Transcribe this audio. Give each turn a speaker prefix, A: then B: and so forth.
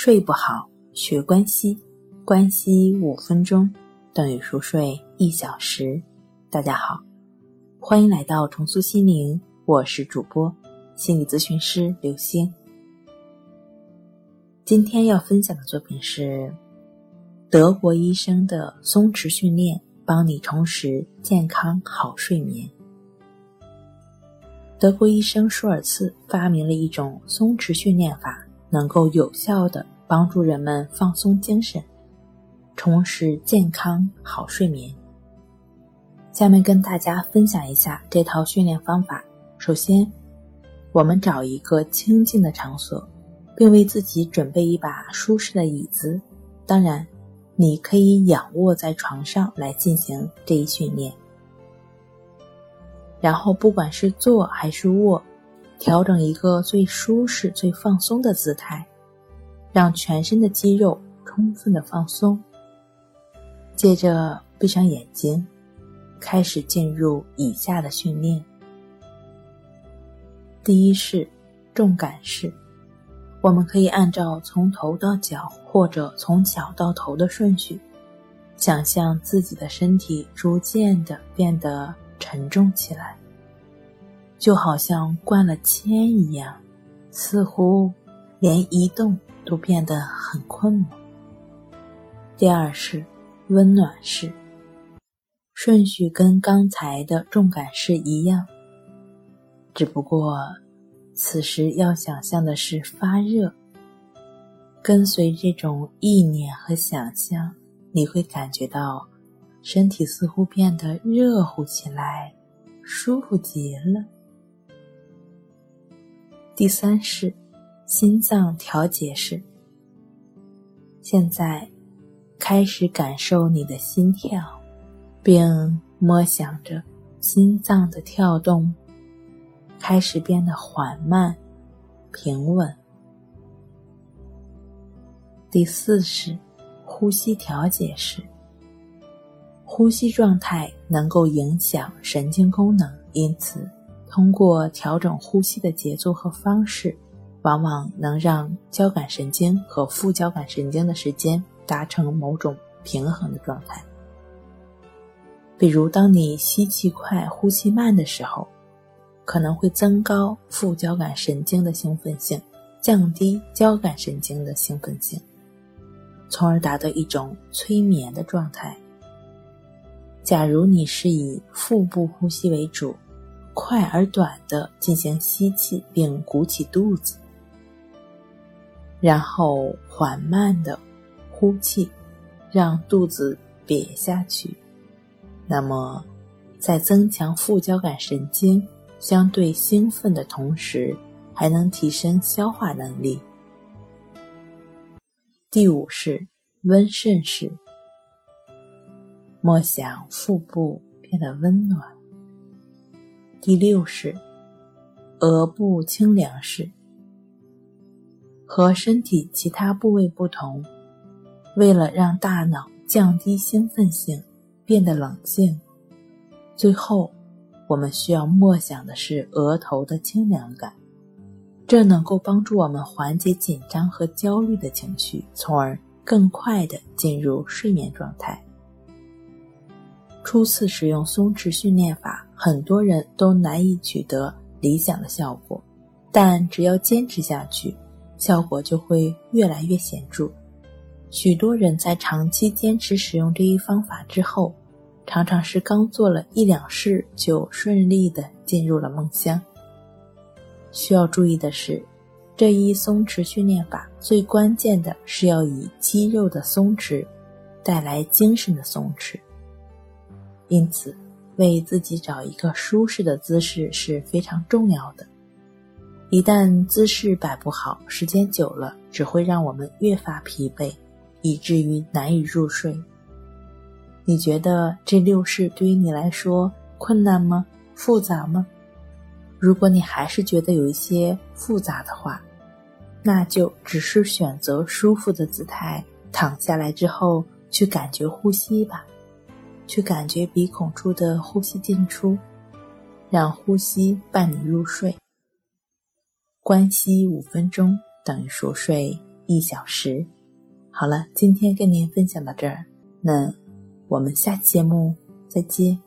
A: 睡不好，学关西，关西五分钟等于熟睡一小时。大家好，欢迎来到重塑心灵，我是主播心理咨询师刘星。今天要分享的作品是德国医生的松弛训练，帮你重拾健康好睡眠。德国医生舒尔茨发明了一种松弛训练法，能够有效的帮助人们放松精神，重拾健康好睡眠。下面跟大家分享一下这套训练方法。首先，我们找一个清静的场所，并为自己准备一把舒适的椅子。当然，你可以仰卧在床上来进行这一训练。然后，不管是坐还是卧，调整一个最舒适、最放松的姿态，让全身的肌肉充分的放松。接着，闭上眼睛，开始进入以下的训练。第一式，重感式。我们可以按照从头到脚，或者从脚到头的顺序，想象自己的身体逐渐的变得。沉重起来，就好像灌了铅一样，似乎连移动都变得很困难。第二是温暖式，顺序跟刚才的重感式一样，只不过此时要想象的是发热。跟随这种意念和想象，你会感觉到。身体似乎变得热乎起来，舒服极了。第三式，心脏调节式。现在，开始感受你的心跳，并默想着心脏的跳动开始变得缓慢、平稳。第四式，呼吸调节式。呼吸状态能够影响神经功能，因此，通过调整呼吸的节奏和方式，往往能让交感神经和副交感神经的时间达成某种平衡的状态。比如，当你吸气快、呼吸慢的时候，可能会增高副交感神经的兴奋性，降低交感神经的兴奋性，从而达到一种催眠的状态。假如你是以腹部呼吸为主，快而短的进行吸气，并鼓起肚子，然后缓慢的呼气，让肚子瘪下去，那么在增强副交感神经相对兴奋的同时，还能提升消化能力。第五是温肾式。默想腹部变得温暖。第六式，额部清凉式。和身体其他部位不同，为了让大脑降低兴奋性，变得冷静，最后我们需要默想的是额头的清凉感，这能够帮助我们缓解紧张和焦虑的情绪，从而更快的进入睡眠状态。初次使用松弛训练法，很多人都难以取得理想的效果，但只要坚持下去，效果就会越来越显著。许多人在长期坚持使用这一方法之后，常常是刚做了一两式就顺利的进入了梦乡。需要注意的是，这一松弛训练法最关键的是要以肌肉的松弛带来精神的松弛。因此，为自己找一个舒适的姿势是非常重要的。一旦姿势摆不好，时间久了只会让我们越发疲惫，以至于难以入睡。你觉得这六式对于你来说困难吗？复杂吗？如果你还是觉得有一些复杂的话，那就只是选择舒服的姿态，躺下来之后去感觉呼吸吧。去感觉鼻孔处的呼吸进出，让呼吸伴你入睡。关息五分钟等于熟睡一小时。好了，今天跟您分享到这儿，那我们下期节目再见。